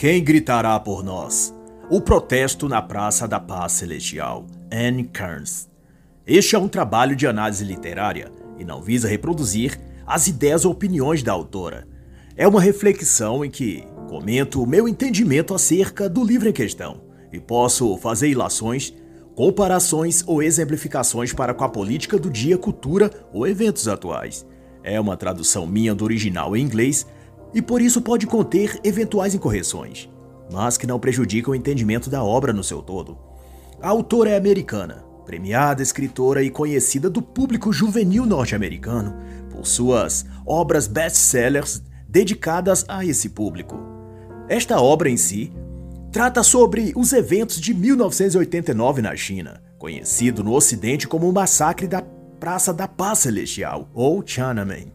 Quem gritará por nós? O protesto na Praça da Paz Celestial, Anne Kearns. Este é um trabalho de análise literária e não visa reproduzir as ideias ou opiniões da autora. É uma reflexão em que comento o meu entendimento acerca do livro em questão e posso fazer ilações, comparações ou exemplificações para com a política do dia, cultura ou eventos atuais. É uma tradução minha do original em inglês e por isso pode conter eventuais incorreções, mas que não prejudicam o entendimento da obra no seu todo. A autora é americana, premiada escritora e conhecida do público juvenil norte-americano por suas obras best-sellers dedicadas a esse público. Esta obra em si trata sobre os eventos de 1989 na China, conhecido no Ocidente como o Massacre da Praça da Paz Celestial, ou Tiananmen.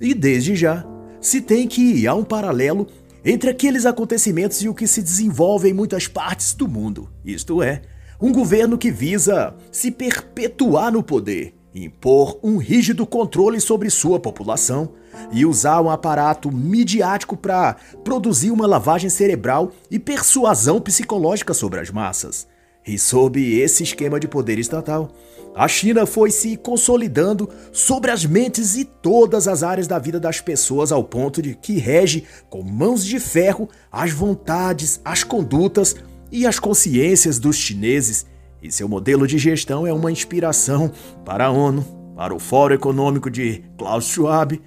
E desde já, se tem que há um paralelo entre aqueles acontecimentos e o que se desenvolve em muitas partes do mundo, isto é, um governo que visa se perpetuar no poder, impor um rígido controle sobre sua população e usar um aparato midiático para produzir uma lavagem cerebral e persuasão psicológica sobre as massas. E sob esse esquema de poder estatal, a China foi se consolidando sobre as mentes e todas as áreas da vida das pessoas ao ponto de que rege com mãos de ferro as vontades, as condutas e as consciências dos chineses. E seu modelo de gestão é uma inspiração para a ONU, para o Fórum Econômico de Klaus Schwab,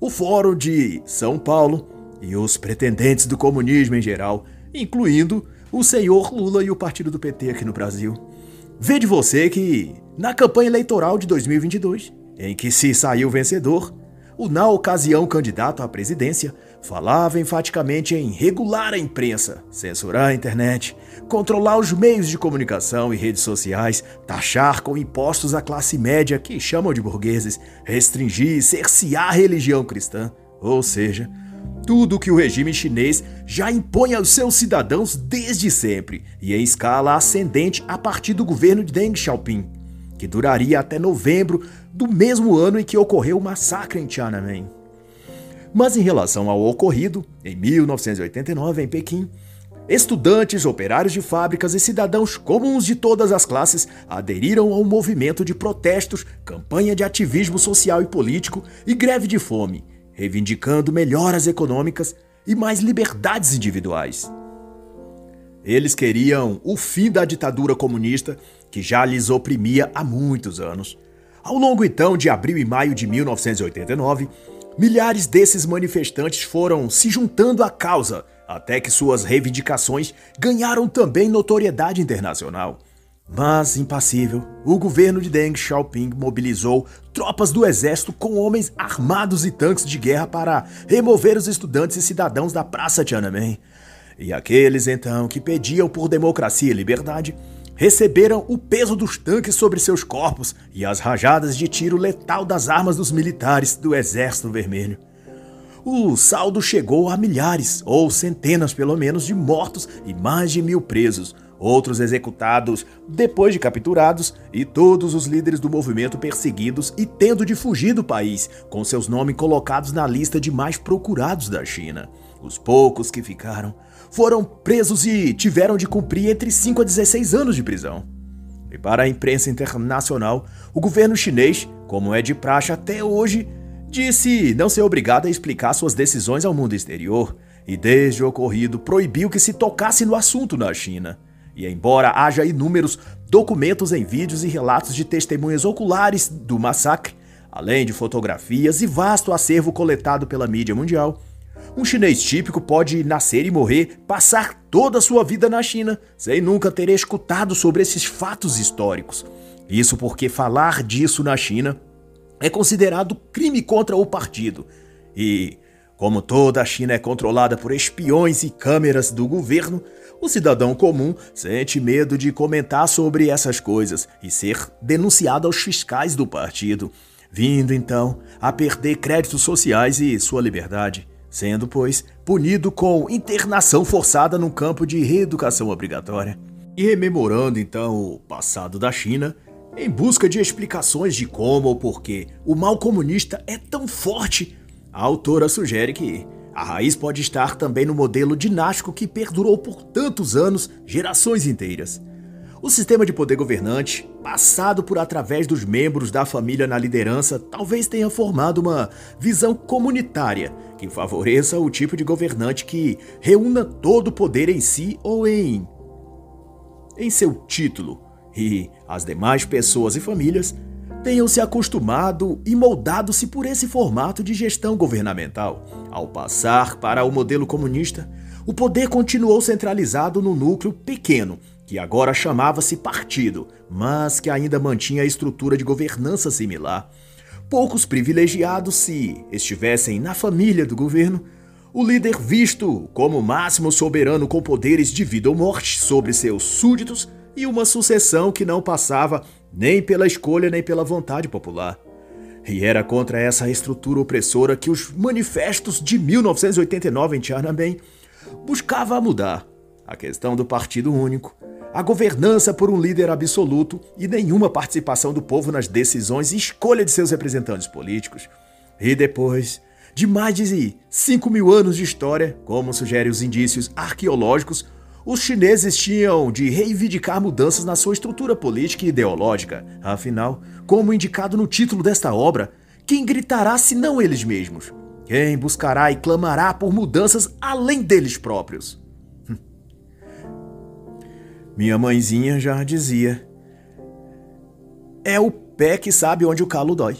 o Fórum de São Paulo e os pretendentes do comunismo em geral, incluindo o senhor Lula e o partido do PT aqui no Brasil. Vê de você que, na campanha eleitoral de 2022, em que se saiu vencedor, o na ocasião candidato à presidência falava enfaticamente em regular a imprensa, censurar a internet, controlar os meios de comunicação e redes sociais, taxar com impostos a classe média que chamam de burgueses, restringir e cercear a religião cristã, ou seja, tudo que o regime chinês já impõe aos seus cidadãos desde sempre e em escala ascendente a partir do governo de Deng Xiaoping, que duraria até novembro do mesmo ano em que ocorreu o massacre em Tiananmen. Mas em relação ao ocorrido, em 1989 em Pequim, estudantes, operários de fábricas e cidadãos comuns de todas as classes aderiram ao movimento de protestos, campanha de ativismo social e político e greve de fome reivindicando melhoras econômicas e mais liberdades individuais. Eles queriam o fim da ditadura comunista que já lhes oprimia há muitos anos. Ao longo então de abril e maio de 1989, milhares desses manifestantes foram se juntando à causa até que suas reivindicações ganharam também notoriedade internacional. Mas, impassível, o governo de Deng Xiaoping mobilizou tropas do exército com homens armados e tanques de guerra para remover os estudantes e cidadãos da Praça Tiananmen. E aqueles, então, que pediam por democracia e liberdade, receberam o peso dos tanques sobre seus corpos e as rajadas de tiro letal das armas dos militares do Exército Vermelho. O saldo chegou a milhares, ou centenas pelo menos, de mortos e mais de mil presos, outros executados depois de capturados e todos os líderes do movimento perseguidos e tendo de fugir do país, com seus nomes colocados na lista de mais procurados da China. Os poucos que ficaram foram presos e tiveram de cumprir entre 5 a 16 anos de prisão. E para a imprensa internacional, o governo chinês, como é de praxe até hoje, disse não ser obrigado a explicar suas decisões ao mundo exterior e, desde o ocorrido, proibiu que se tocasse no assunto na China. E embora haja inúmeros documentos em vídeos e relatos de testemunhas oculares do massacre, além de fotografias e vasto acervo coletado pela mídia mundial, um chinês típico pode nascer e morrer, passar toda a sua vida na China, sem nunca ter escutado sobre esses fatos históricos. Isso porque falar disso na China é considerado crime contra o partido. E, como toda a China é controlada por espiões e câmeras do governo, o cidadão comum sente medo de comentar sobre essas coisas e ser denunciado aos fiscais do partido, vindo então a perder créditos sociais e sua liberdade, sendo, pois, punido com internação forçada num campo de reeducação obrigatória. E rememorando então o passado da China, em busca de explicações de como ou por que o mal comunista é tão forte, a autora sugere que A raiz pode estar também no modelo dinástico que perdurou por tantos anos, gerações inteiras. O sistema de poder governante, passado por através dos membros da família na liderança, talvez tenha formado uma visão comunitária que favoreça o tipo de governante que reúna todo o poder em si ou em em seu título, e as demais pessoas e famílias tenham se acostumado e moldado-se por esse formato de gestão governamental. Ao passar para o modelo comunista, o poder continuou centralizado no núcleo pequeno que agora chamava-se partido, mas que ainda mantinha a estrutura de governança similar. Poucos privilegiados, se estivessem na família do governo, o líder visto como máximo soberano com poderes de vida ou morte sobre seus súditos e uma sucessão que não passava nem pela escolha nem pela vontade popular. E era contra essa estrutura opressora que os manifestos de 1989 em Tiananmen buscava mudar. A questão do partido único, a governança por um líder absoluto e nenhuma participação do povo nas decisões e escolha de seus representantes políticos. E depois de mais de 5 mil anos de história, como sugerem os indícios arqueológicos, os chineses tinham de reivindicar mudanças na sua estrutura política e ideológica. Afinal, como indicado no título desta obra, quem gritará se não eles mesmos? Quem buscará e clamará por mudanças além deles próprios? Minha mãezinha já dizia: É o pé que sabe onde o calo dói.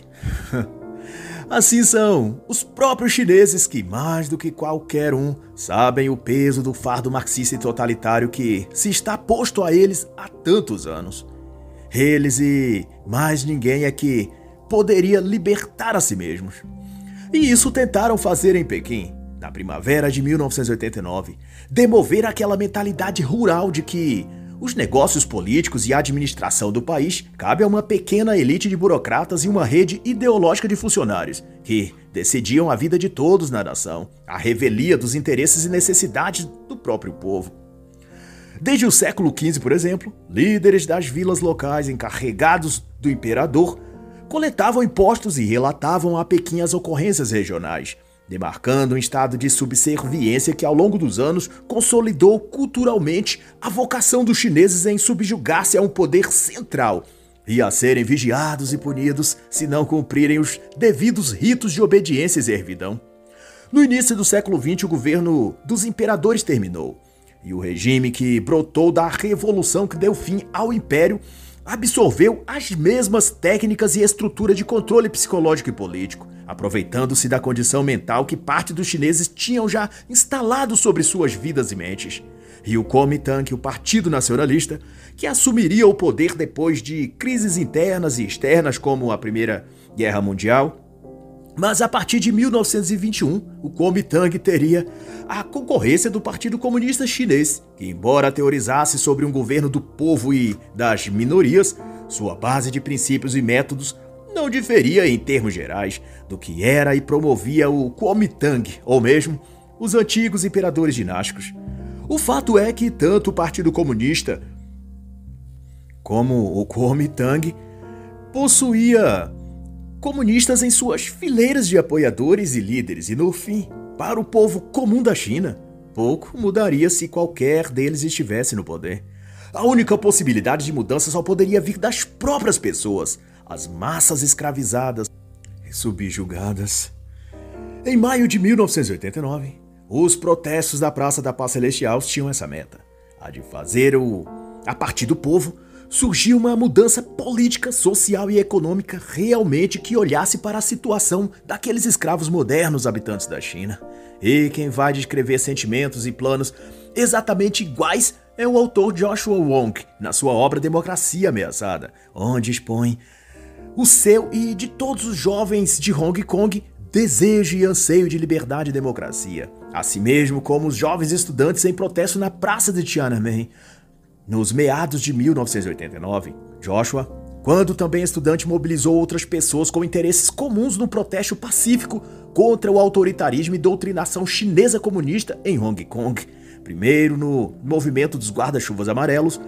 assim são os próprios chineses que, mais do que qualquer um, sabem o peso do fardo marxista e totalitário que se está posto a eles há tantos anos. Eles e mais ninguém é que poderia libertar a si mesmos. E isso tentaram fazer em Pequim, na primavera de 1989, demover aquela mentalidade rural de que os negócios políticos e a administração do país cabe a uma pequena elite de burocratas e uma rede ideológica de funcionários que decidiam a vida de todos na nação, a revelia dos interesses e necessidades do próprio povo. Desde o século XV, por exemplo, líderes das vilas locais encarregados do imperador coletavam impostos e relatavam a Pequim as ocorrências regionais, demarcando um estado de subserviência que ao longo dos anos consolidou culturalmente a vocação dos chineses em subjugar-se a um poder central e a serem vigiados e punidos se não cumprirem os devidos ritos de obediência e servidão. No início do século XX, o governo dos imperadores terminou, e o regime que brotou da revolução que deu fim ao império absorveu as mesmas técnicas e estrutura de controle psicológico e político, aproveitando-se da condição mental que parte dos chineses tinham já instalado sobre suas vidas e mentes. E o Kuomintang, o Partido Nacionalista, que assumiria o poder depois de crises internas e externas como a Primeira Guerra Mundial, mas a partir de 1921, o Kuomintang teria a concorrência do Partido Comunista Chinês, que, embora teorizasse sobre um governo do povo e das minorias, sua base de princípios e métodos não diferia em termos gerais do que era e promovia o Kuomintang, ou mesmo os antigos imperadores dinásticos. O fato é que tanto o Partido Comunista como o Kuomintang possuía comunistas em suas fileiras de apoiadores e líderes, e no fim, para o povo comum da China, pouco mudaria se qualquer deles estivesse no poder. A única possibilidade de mudança só poderia vir das próprias pessoas, as massas escravizadas e subjugadas. Em maio de 1989, os protestos da Praça da Paz Celestial tinham essa meta: a de fazer o, a partir do povo, surgiu uma mudança política, social e econômica realmente que olhasse para a situação daqueles escravos modernos habitantes da China. E quem vai descrever sentimentos e planos exatamente iguais é o autor Joshua Wong, na sua obra Democracia Ameaçada, onde expõe o seu e de todos os jovens de Hong Kong desejo e anseio de liberdade e democracia, assim mesmo como os jovens estudantes em protesto na Praça de Tiananmen, nos meados de 1989, Joshua, quando também estudante, mobilizou outras pessoas com interesses comuns no protesto pacífico contra o autoritarismo e doutrinação chinesa comunista em Hong Kong. Primeiro no movimento dos guarda-chuvas amarelos,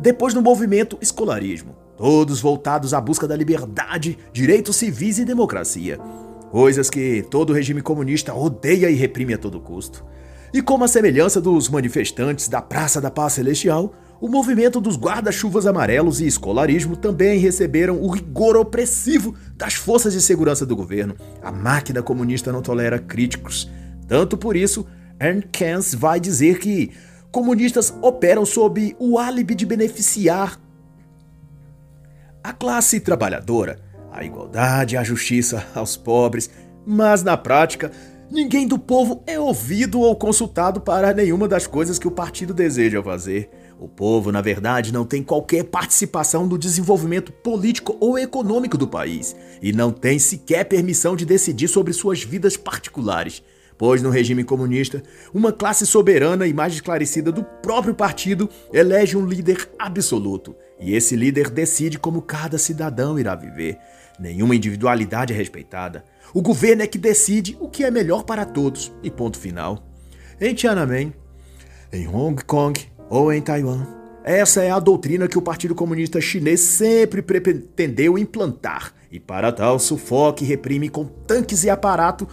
depois no movimento escolarismo, todos voltados à busca da liberdade, direitos civis e democracia. coisas que todo regime comunista odeia e reprime a todo custo. E como a semelhança dos manifestantes da Praça da Paz Celestial, o movimento dos guarda-chuvas amarelos e escolarismo também receberam o rigor opressivo das forças de segurança do governo. A máquina comunista não tolera críticos. Tanto por isso, Ernst Kans vai dizer que comunistas operam sob o álibi de beneficiar a classe trabalhadora, a igualdade a justiça aos pobres, mas na prática, ninguém do povo é ouvido ou consultado para nenhuma das coisas que o partido deseja fazer. O povo, na verdade, não tem qualquer participação no desenvolvimento político ou econômico do país e não tem sequer permissão de decidir sobre suas vidas particulares pois no regime comunista, uma classe soberana e mais esclarecida do próprio partido elege um líder absoluto, e esse líder decide como cada cidadão irá viver. Nenhuma individualidade é respeitada. O governo é que decide o que é melhor para todos, e ponto final. Em Tiananmen, em Hong Kong ou em Taiwan, essa é a doutrina que o Partido Comunista Chinês sempre pretendeu implantar, e para tal sufoque e reprime com tanques e aparato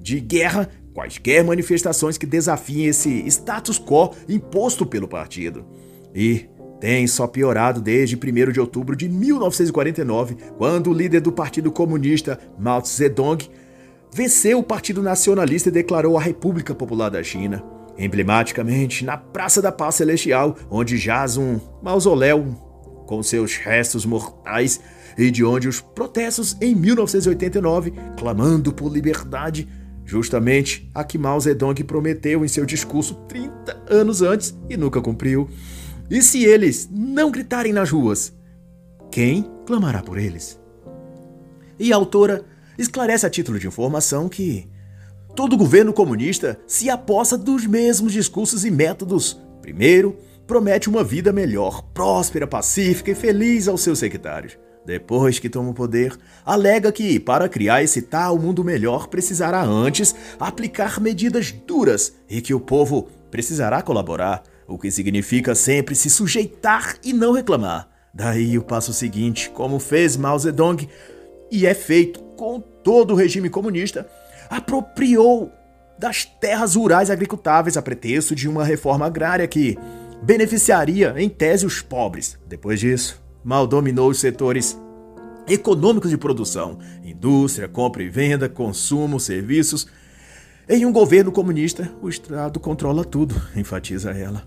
de guerra quaisquer manifestações que desafiem esse status quo imposto pelo partido. E tem só piorado desde 1 de outubro de 1949, quando o líder do Partido Comunista, Mao Zedong, venceu o Partido Nacionalista e declarou a República Popular da China. Emblematicamente, na Praça da Paz Celestial, onde jaz um mausoléu com seus restos mortais e de onde os protestos em 1989, clamando por liberdade, justamente a que Mao Zedong prometeu em seu discurso 30 anos antes e nunca cumpriu. E se eles não gritarem nas ruas, quem clamará por eles? E a autora esclarece a título de informação que todo governo comunista se aposta dos mesmos discursos e métodos. Primeiro, promete uma vida melhor, próspera, pacífica e feliz aos seus sectários depois que toma o poder, alega que, para criar esse tal mundo melhor, precisará antes aplicar medidas duras e que o povo precisará colaborar, o que significa sempre se sujeitar e não reclamar. Daí o passo seguinte, como fez Mao Zedong, e é feito com todo o regime comunista, apropriou das terras rurais agricultáveis a pretexto de uma reforma agrária que beneficiaria, em tese, os pobres. Depois disso, mal dominou os setores econômicos de produção, indústria, compra e venda, consumo, serviços. Em um governo comunista, o Estado controla tudo, enfatiza ela.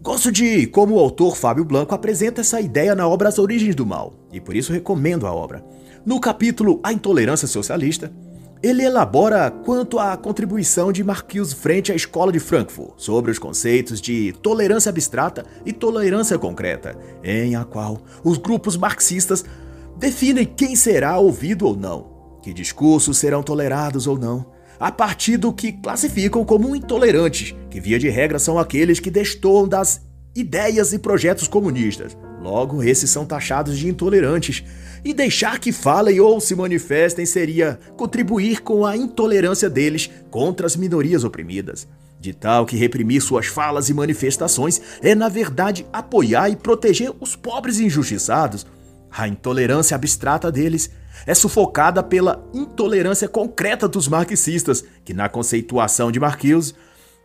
Gosto de como o autor Fábio Blanco apresenta essa ideia na obra As Origens do Mal, e por isso recomendo a obra. No capítulo A Intolerância Socialista, ele elabora quanto à contribuição de Marquise frente à Escola de Frankfurt sobre os conceitos de tolerância abstrata e tolerância concreta, em a qual os grupos marxistas definem quem será ouvido ou não, que discursos serão tolerados ou não, a partir do que classificam como intolerantes, que via de regra são aqueles que destoam das ideias e projetos comunistas. Logo, esses são taxados de intolerantes, e deixar que falem ou se manifestem seria contribuir com a intolerância deles contra as minorias oprimidas. De tal que reprimir suas falas e manifestações é, na verdade, apoiar e proteger os pobres e injustiçados. A intolerância abstrata deles é sufocada pela intolerância concreta dos marxistas, que, na conceituação de Marquise,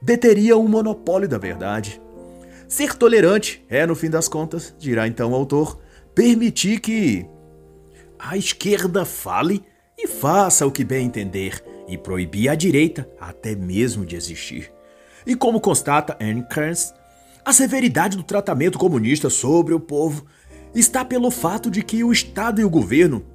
deteriam o monopólio da verdade. Ser tolerante é, no fim das contas, dirá então o autor, permitir que a esquerda fale e faça o que bem entender, e proibir a direita até mesmo de existir. E como constata Anne Kearns, a severidade do tratamento comunista sobre o povo está pelo fato de que o Estado e o governo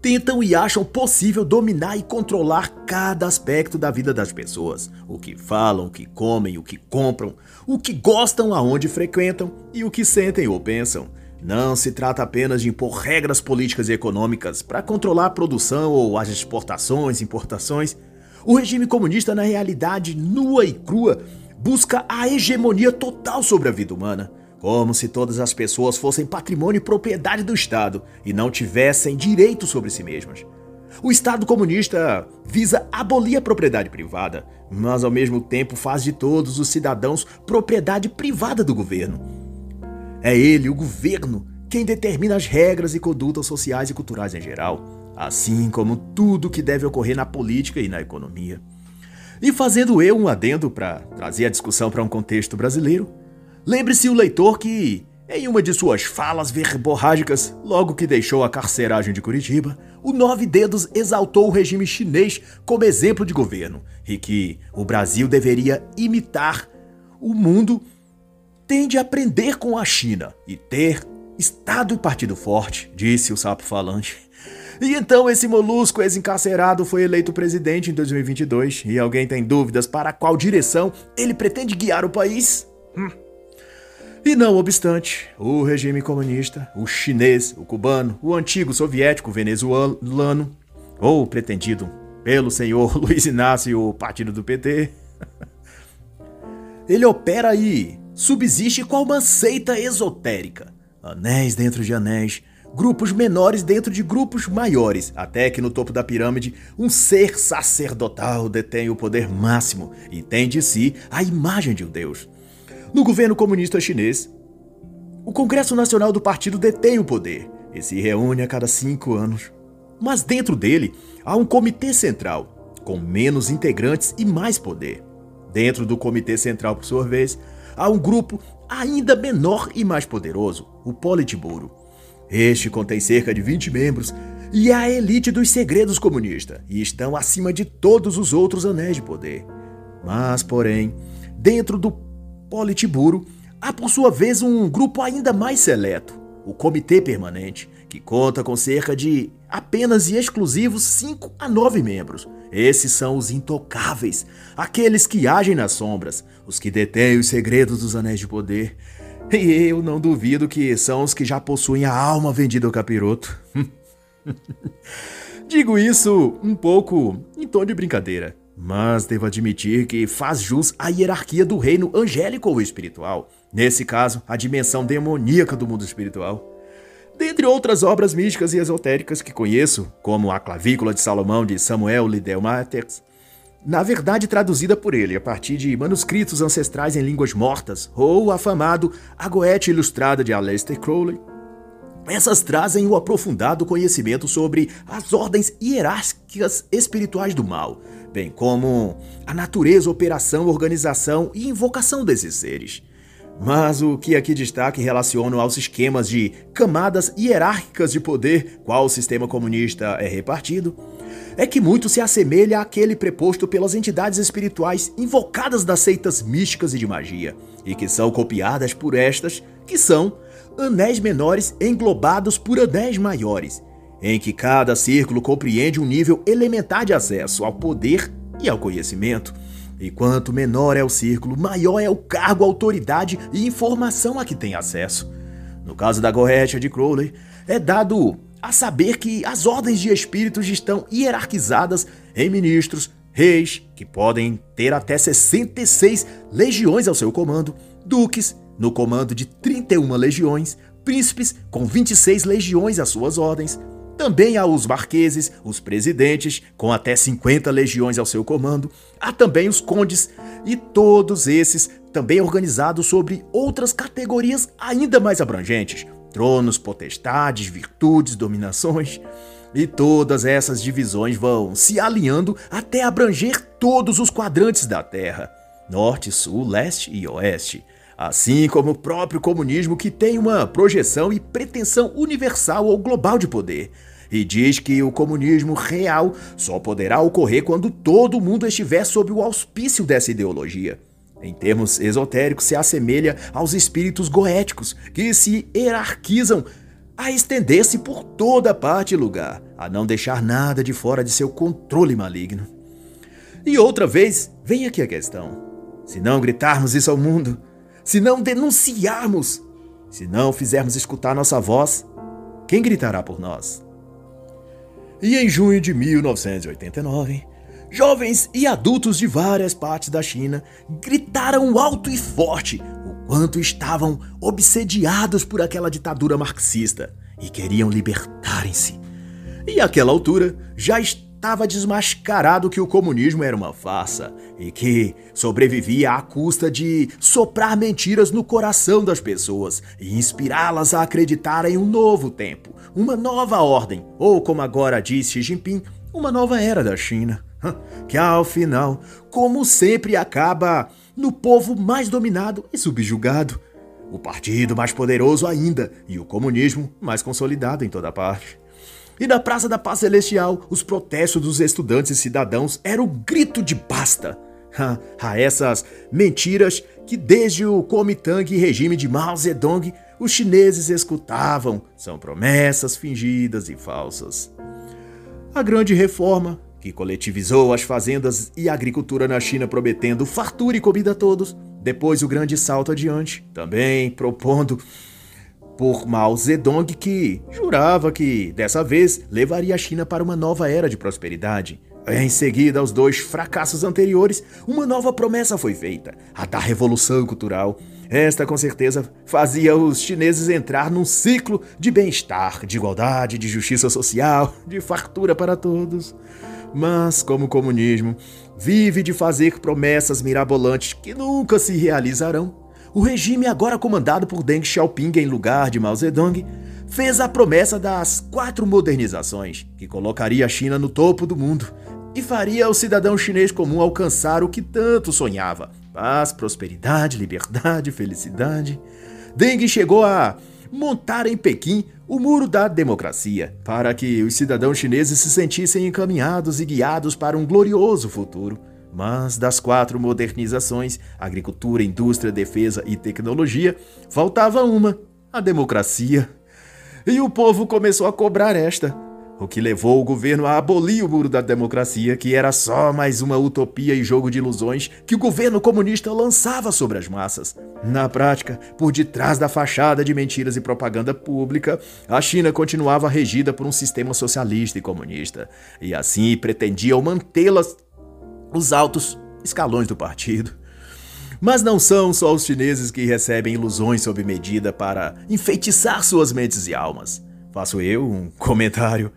tentam e acham possível dominar e controlar cada aspecto da vida das pessoas. O que falam, o que comem, o que compram, o que gostam, aonde frequentam e o que sentem ou pensam. Não se trata apenas de impor regras políticas e econômicas para controlar a produção ou as exportações importações. O regime comunista, na realidade nua e crua, busca a hegemonia total sobre a vida humana, como se todas as pessoas fossem patrimônio e propriedade do Estado e não tivessem direito sobre si mesmas. O Estado comunista visa abolir a propriedade privada, mas ao mesmo tempo faz de todos os cidadãos propriedade privada do governo. É ele, o governo, quem determina as regras e condutas sociais e culturais em geral. assim como tudo que deve ocorrer na política e na economia. E fazendo eu um adendo para trazer a discussão para um contexto brasileiro, lembre-se o leitor que, em uma de suas falas verborrágicas, logo que deixou a carceragem de Curitiba, o Nove Dedos exaltou o regime chinês como exemplo de governo e que o Brasil deveria imitar. O mundo tende a aprender com a China e ter Estado e partido forte, disse o sapo falante. E então esse molusco ex-encarcerado foi eleito presidente em 2022 e alguém tem dúvidas para qual direção ele pretende guiar o país? Hum. E não obstante, o regime comunista, o chinês, o cubano, o antigo soviético venezuelano, ou pretendido pelo senhor Luiz Inácio o partido do PT, ele opera e subsiste qual uma seita esotérica. Anéis dentro de anéis, grupos menores dentro de grupos maiores, até que no topo da pirâmide, um ser sacerdotal detém o poder máximo e tem de si a imagem de um deus. No governo comunista chinês, o Congresso Nacional do Partido detém o poder e se reúne a cada cinco anos. Mas dentro dele há um comitê central, com menos integrantes e mais poder. Dentro do comitê central, por sua vez, há um grupo ainda menor e mais poderoso, o Politburo este contém cerca de 20 membros e é a elite dos segredos comunista e estão acima de todos os outros anéis de poder. Mas, porém, dentro do Politburo há por sua vez um grupo ainda mais seleto, o Comitê Permanente, que conta com cerca de apenas e exclusivos 5 a 9 membros. Esses são os intocáveis, aqueles que agem nas sombras, os que detêm os segredos dos anéis de poder e eu não duvido que são os que já possuem a alma vendida ao capiroto. Digo isso um pouco em tom de brincadeira, mas devo admitir que faz jus à hierarquia do reino angélico ou espiritual, nesse caso, a dimensão demoníaca do mundo espiritual. Dentre outras obras místicas e esotéricas que conheço, como A Clavícula de Salomão de Samuel Liddell Matthews, na verdade traduzida por ele a partir de manuscritos ancestrais em línguas mortas, ou o afamado A Goethe Ilustrada de Aleister Crowley. Essas trazem o aprofundado conhecimento sobre as ordens hierárquicas espirituais do mal, bem como a natureza, operação, organização e invocação desses seres. Mas o que aqui destaque relaciona aos esquemas de camadas hierárquicas de poder, qual o sistema comunista é repartido, é que muito se assemelha àquele preposto pelas entidades espirituais invocadas das seitas místicas e de magia, e que são copiadas por estas, que são anéis menores englobados por anéis maiores, em que cada círculo compreende um nível elementar de acesso ao poder e ao conhecimento. E quanto menor é o círculo, maior é o cargo, autoridade e informação a que tem acesso. No caso da Goretia de Crowley, é dado a saber que as ordens de espíritos estão hierarquizadas em ministros, reis, que podem ter até 66 legiões ao seu comando, duques, no comando de 31 legiões, príncipes, com 26 legiões às suas ordens. Também há os marqueses, os presidentes, com até 50 legiões ao seu comando. Há também os condes, e todos esses também organizados sobre outras categorias ainda mais abrangentes, tronos, potestades, virtudes, dominações. E todas essas divisões vão se alinhando até abranger todos os quadrantes da Terra: norte, sul, leste e oeste. Assim como o próprio comunismo, que tem uma projeção e pretensão universal ou global de poder. E diz que o comunismo real só poderá ocorrer quando todo mundo estiver sob o auspício dessa ideologia. Em termos esotéricos, se assemelha aos espíritos goéticos, que se hierarquizam a estender-se por toda parte e lugar, a não deixar nada de fora de seu controle maligno. E outra vez, vem aqui a questão: se não gritarmos isso ao mundo, se não denunciarmos, se não fizermos escutar nossa voz, quem gritará por nós? E em junho de 1989, Jovens e adultos de várias partes da China gritaram alto e forte o quanto estavam obsediados por aquela ditadura marxista e queriam libertarem-se. E àquela altura já estava desmascarado que o comunismo era uma farsa e que sobrevivia à custa de soprar mentiras no coração das pessoas e inspirá-las a acreditar em um novo tempo, uma nova ordem, ou como agora diz Xi Jinping, uma nova era da China, que ao final, como sempre, acaba no povo mais dominado e subjugado, o partido mais poderoso ainda e o comunismo mais consolidado em toda parte. E na Praça da Paz Celestial, os protestos dos estudantes e cidadãos eram o grito de basta a essas mentiras que desde o Kuomintang regime de Mao Zedong os chineses escutavam. São promessas fingidas e falsas. A grande reforma, que coletivizou as fazendas e a agricultura na China prometendo fartura e comida a todos, depois o grande salto adiante, também propondo por Mao Zedong que jurava que, dessa vez, levaria a China para uma nova era de prosperidade. Em seguida aos dois fracassos anteriores, uma nova promessa foi feita, a da Revolução Cultural. Esta, com certeza, fazia os chineses entrar num ciclo de bem-estar, de igualdade, de justiça social, de fartura para todos. Mas, como o comunismo vive de fazer promessas mirabolantes que nunca se realizarão, o regime, agora comandado por Deng Xiaoping em lugar de Mao Zedong, fez a promessa das quatro modernizações, que colocaria a China no topo do mundo e faria o cidadão chinês comum alcançar o que tanto sonhava: paz, prosperidade, liberdade, felicidade. Deng chegou a montar em Pequim o muro da democracia, para que os cidadãos chineses se sentissem encaminhados e guiados para um glorioso futuro. Mas das quatro modernizações agricultura, indústria, defesa e tecnologia faltava uma: a democracia. E o povo começou a cobrar esta, o que levou o governo a abolir o muro da democracia, que era só mais uma utopia e jogo de ilusões que o governo comunista lançava sobre as massas. Na prática, por detrás da fachada de mentiras e propaganda pública, a China continuava regida por um sistema socialista e comunista, e assim pretendiam mantê-las os altos escalões do partido. Mas não são só os chineses que recebem ilusões sob medida para enfeitiçar suas mentes e almas. Faço eu um comentário.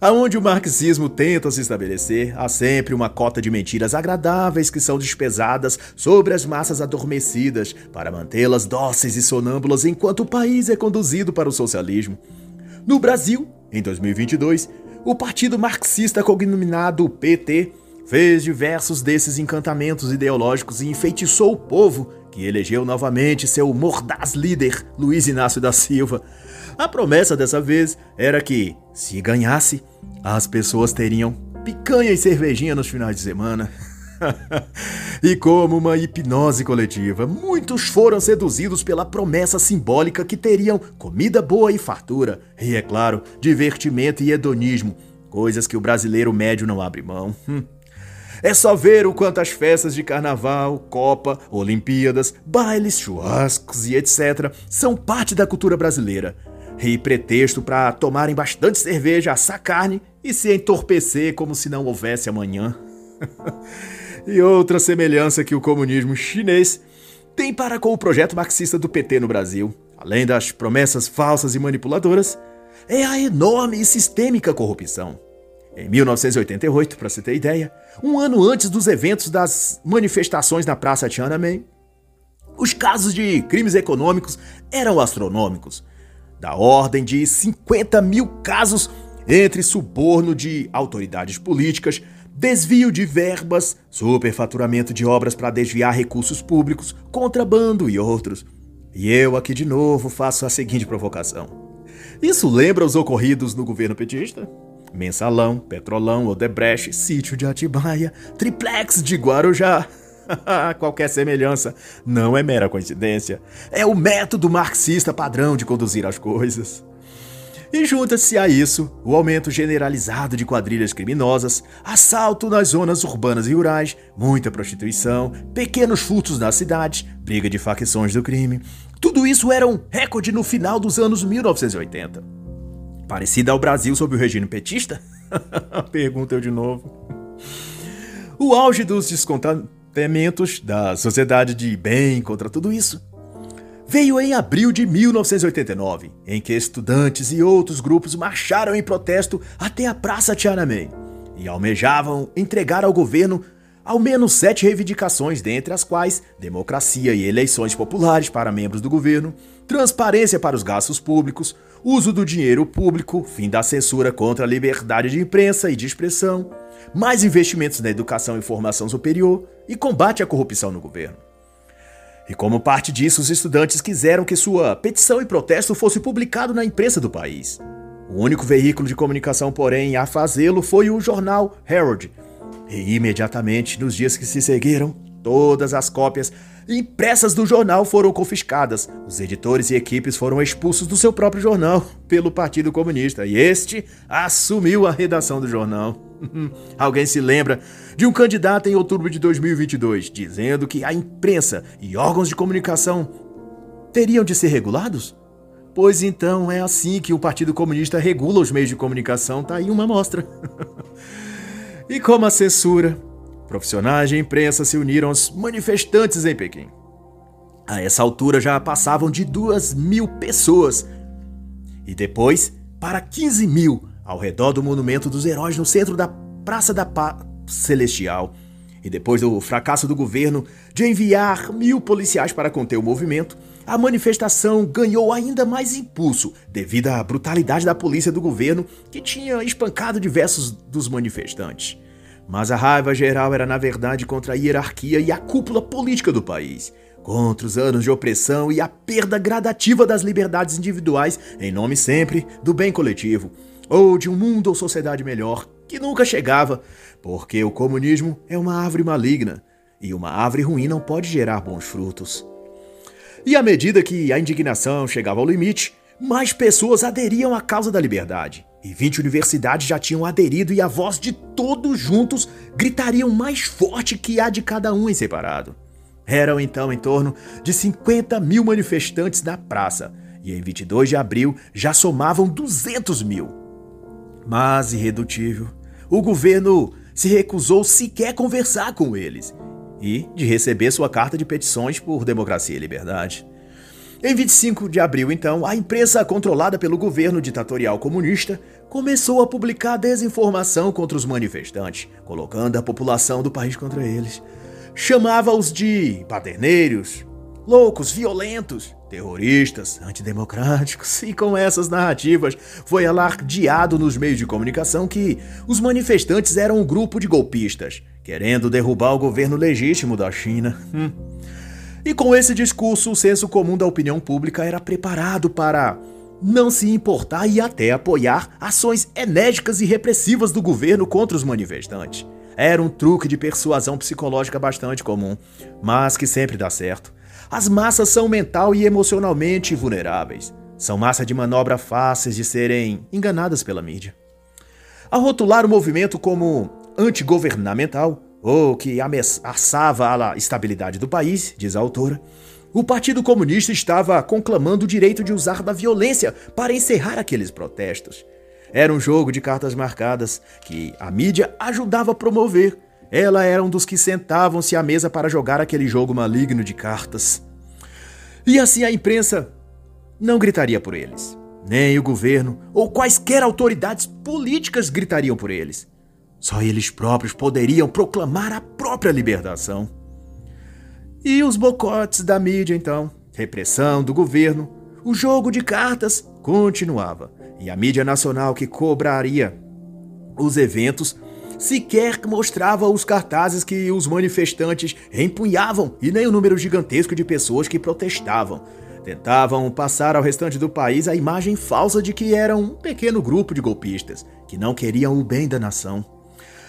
Aonde o marxismo tenta se estabelecer, há sempre uma cota de mentiras agradáveis que são despesadas sobre as massas adormecidas para mantê-las dóceis e sonâmbulas enquanto o país é conduzido para o socialismo. No Brasil, em 2022, o partido marxista cognominado PT fez diversos desses encantamentos ideológicos e enfeitiçou o povo, que elegeu novamente seu mordaz líder, Luiz Inácio da Silva. A promessa dessa vez era que, se ganhasse, as pessoas teriam picanha e cervejinha nos finais de semana. e como uma hipnose coletiva, muitos foram seduzidos pela promessa simbólica que teriam comida boa e fartura, e, é claro, divertimento e hedonismo, coisas que o brasileiro médio não abre mão. É só ver o quanto as festas de carnaval, Copa, Olimpíadas, bailes, churrascos e etc. são parte da cultura brasileira. E pretexto para tomarem bastante cerveja, assar carne e se entorpecer como se não houvesse amanhã. e outra semelhança que o comunismo chinês tem para com o projeto marxista do PT no Brasil, além das promessas falsas e manipuladoras, é a enorme e sistêmica corrupção. Em 1988, para se ter ideia, um ano antes dos eventos das manifestações na Praça Tiananmen, os casos de crimes econômicos eram astronômicos, da ordem de 50 mil casos entre suborno de autoridades políticas, desvio de verbas, superfaturamento de obras para desviar recursos públicos, contrabando e outros. E eu aqui de novo faço a seguinte provocação. Isso lembra os ocorridos no governo petista? Mensalão, Petrolão, Odebrecht, Sítio de Atibaia, Triplex de Guarujá. Qualquer semelhança não é mera coincidência. É o método marxista padrão de conduzir as coisas. E junta-se a isso o aumento generalizado de quadrilhas criminosas, assalto nas zonas urbanas e rurais, muita prostituição, pequenos furtos nas cidades, briga de facções do crime. Tudo isso era um recorde no final dos anos 1980. Parecida ao Brasil sob o regime petista? Pergunta eu de novo. O auge dos descontamentos da sociedade de bem contra tudo isso veio em abril de 1989, em que estudantes e outros grupos marcharam em protesto até a Praça Tiananmen. e almejavam entregar ao governo ao menos sete reivindicações, dentre as quais democracia e eleições populares para membros do governo, transparência para os gastos públicos, uso do dinheiro público, fim da censura contra a liberdade de imprensa e de expressão, mais investimentos na educação e formação superior e combate à corrupção no governo. E como parte disso, os estudantes quiseram que sua petição e protesto fosse publicado na imprensa do país. O único veículo de comunicação, porém, a fazê-lo foi o jornal Herald, e imediatamente, nos dias que se seguiram, todas as cópias impressas do jornal foram confiscadas. Os editores e equipes foram expulsos do seu próprio jornal pelo Partido Comunista e este assumiu a redação do jornal. Alguém se lembra de um candidato em outubro de 2022 dizendo que a imprensa e órgãos de comunicação teriam de ser regulados? Pois então é assim que o Partido Comunista regula os meios de comunicação, tá aí uma amostra. E como a censura, profissionais de imprensa se uniram aos manifestantes em Pequim. A essa altura já passavam de duas mil pessoas. E depois, para 15 mil, ao redor do Monumento dos Heróis no centro da Praça da Paz Celestial. E depois do fracasso do governo de enviar mil policiais para conter o movimento, a manifestação ganhou ainda mais impulso devido à brutalidade da polícia do governo que tinha espancado diversos dos manifestantes. Mas a raiva geral era na verdade contra a hierarquia e a cúpula política do país, contra os anos de opressão e a perda gradativa das liberdades individuais em nome sempre do bem coletivo, ou de um mundo ou sociedade melhor que nunca chegava, porque o comunismo é uma árvore maligna e uma árvore ruim não pode gerar bons frutos. E à medida que a indignação chegava ao limite, mais pessoas aderiam à causa da liberdade. E 20 universidades já tinham aderido e a voz de todos juntos gritariam mais forte que a de cada um em separado. Eram então em torno de 50 mil manifestantes na praça, e em 22 de abril já somavam 200 mil. Mas, irredutível, o governo se recusou sequer conversar com eles e de receber sua carta de petições por democracia e liberdade. Em 25 de abril, então, a imprensa controlada pelo governo ditatorial comunista começou a publicar desinformação contra os manifestantes, colocando a população do país contra eles. Chamava-os de paterneiros, loucos, violentos, terroristas, antidemocráticos, e com essas narrativas foi alardeado nos meios de comunicação que os manifestantes eram um grupo de golpistas querendo derrubar o governo legítimo da China. Hum. E com esse discurso, o senso comum da opinião pública era preparado para não se importar e até apoiar ações enérgicas e repressivas do governo contra os manifestantes. Era um truque de persuasão psicológica bastante comum, mas que sempre dá certo. As massas são mental e emocionalmente vulneráveis. São massa de manobra fáceis de serem enganadas pela mídia. Ao rotular o movimento como antigovernamental, ou que ameaçava a estabilidade do país, diz a autora, o Partido Comunista estava conclamando o direito de usar da violência para encerrar aqueles protestos. Era um jogo de cartas marcadas que a mídia ajudava a promover. Ela era um dos que sentavam-se à mesa para jogar aquele jogo maligno de cartas. E assim a imprensa não gritaria por eles, nem o governo ou quaisquer autoridades políticas gritariam por eles. Só eles próprios poderiam proclamar a própria libertação. E os bocotes da mídia, então, repressão do governo, o jogo de cartas continuava. E a mídia nacional que cobraria os eventos sequer mostrava os cartazes que os manifestantes empunhavam e nem o número gigantesco de pessoas que protestavam. Tentavam passar ao restante do país a imagem falsa de que eram um pequeno grupo de golpistas que não queriam o bem da nação.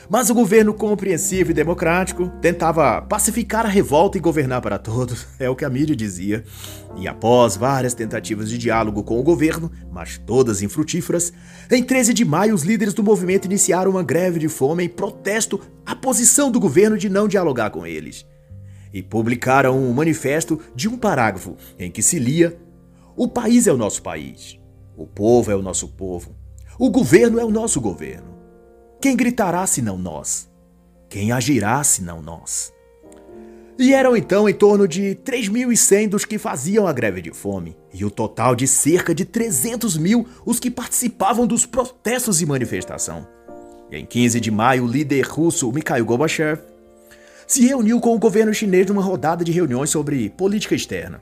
Mas o governo compreensivo e democrático tentava pacificar a revolta e governar para todos, é o que a mídia dizia. E após várias tentativas de diálogo com o governo, mas todas infrutíferas, em 13 de maio os líderes do movimento iniciaram uma greve de fome em protesto à posição do governo de não dialogar com eles. E publicaram um manifesto de um parágrafo em que se lia: O país é o nosso país, o povo é o nosso povo, o governo é o nosso governo. Quem gritará senão nós? Quem agirá senão nós? E eram então em torno de 3.100 dos que faziam a greve de fome, e o total de cerca de 300 mil os que participavam dos protestos e manifestação. E em 15 de maio, o líder russo Mikhail Gorbachev se reuniu com o governo chinês numa rodada de reuniões sobre política externa.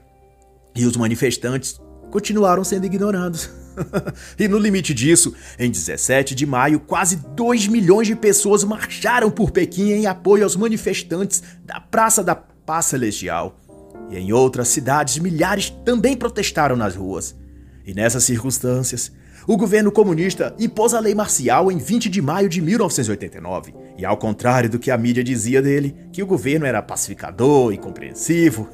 E os manifestantes continuaram sendo ignorados. e no limite disso, em 17 de maio, quase 2 milhões de pessoas marcharam por Pequim em apoio aos manifestantes da Praça da Paz Celestial. E em outras cidades, milhares também protestaram nas ruas. E nessas circunstâncias, o governo comunista impôs a lei marcial em 20 de maio de 1989. E ao contrário do que a mídia dizia dele, que o governo era pacificador e compreensivo,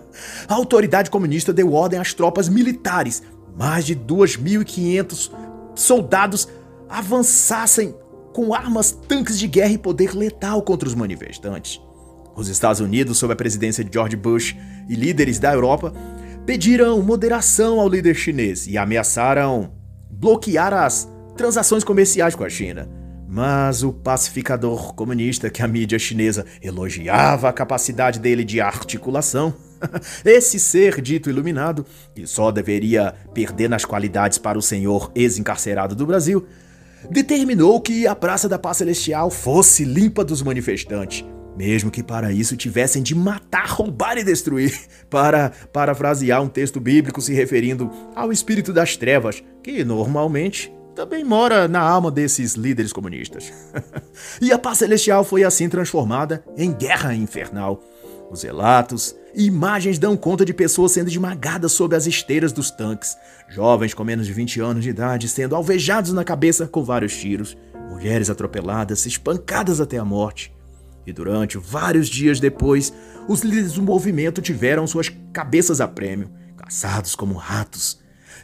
a autoridade comunista deu ordem às tropas militares, mais de 2.500 soldados, avançassem com armas, tanques de guerra e poder letal contra os manifestantes. Os Estados Unidos, sob a presidência de George Bush e líderes da Europa, pediram moderação ao líder chinês e ameaçaram bloquear as transações comerciais com a China. Mas o pacificador comunista que a mídia chinesa elogiava a capacidade dele de articulação, esse ser dito iluminado, que só deveria perder nas qualidades para o senhor ex-encarcerado do Brasil, determinou que a Praça da Paz Celestial fosse limpa dos manifestantes, mesmo que para isso tivessem de matar, roubar e destruir, para parafrasear um texto bíblico se referindo ao espírito das trevas, que normalmente também mora na alma desses líderes comunistas. e a paz celestial foi assim transformada em guerra infernal. Os relatos e imagens dão conta de pessoas sendo esmagadas sob as esteiras dos tanques, jovens com menos de 20 anos de idade sendo alvejados na cabeça com vários tiros, mulheres atropeladas, espancadas até a morte. E durante vários dias depois, os líderes do movimento tiveram suas cabeças a prêmio, caçados como ratos,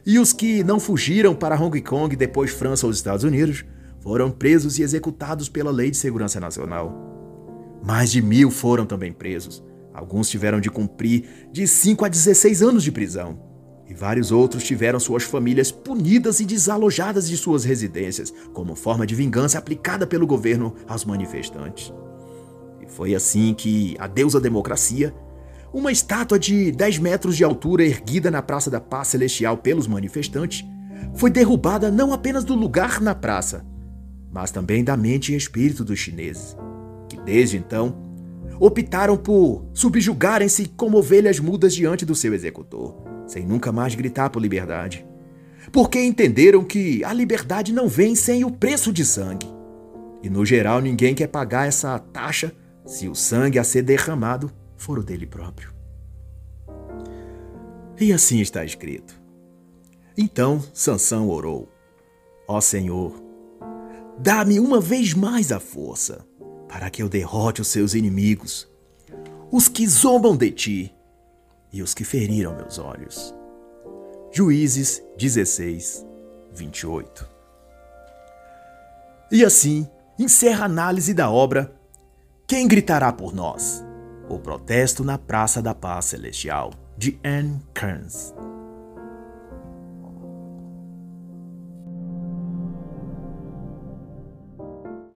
e os que não fugiram para Hong Kong, depois França ou os Estados Unidos, foram presos e executados pela Lei de Segurança Nacional. Mais de mil foram também presos. Alguns tiveram de cumprir de 5 a 16 anos de prisão. E vários outros tiveram suas famílias punidas e desalojadas de suas residências, como forma de vingança aplicada pelo governo aos manifestantes. E foi assim que a deusa democracia uma estátua de 10 metros de altura erguida na Praça da Paz Celestial pelos manifestantes foi derrubada não apenas do lugar na praça, mas também da mente e espírito dos chineses, que desde então optaram por subjugarem-se como ovelhas mudas diante do seu executor, sem nunca mais gritar por liberdade. Porque entenderam que a liberdade não vem sem o preço de sangue. E no geral ninguém quer pagar essa taxa se o sangue a ser derramado for o dele próprio. E assim está escrito. Então Sansão orou: Ó Senhor, dá-me uma vez mais a força, para que eu derrote os seus inimigos, os que zombam de ti e os que feriram meus olhos. Juízes 16, 28. E assim encerra a análise da obra Quem gritará por nós? O protesto na Praça da Paz Celestial, de Anne Kearns.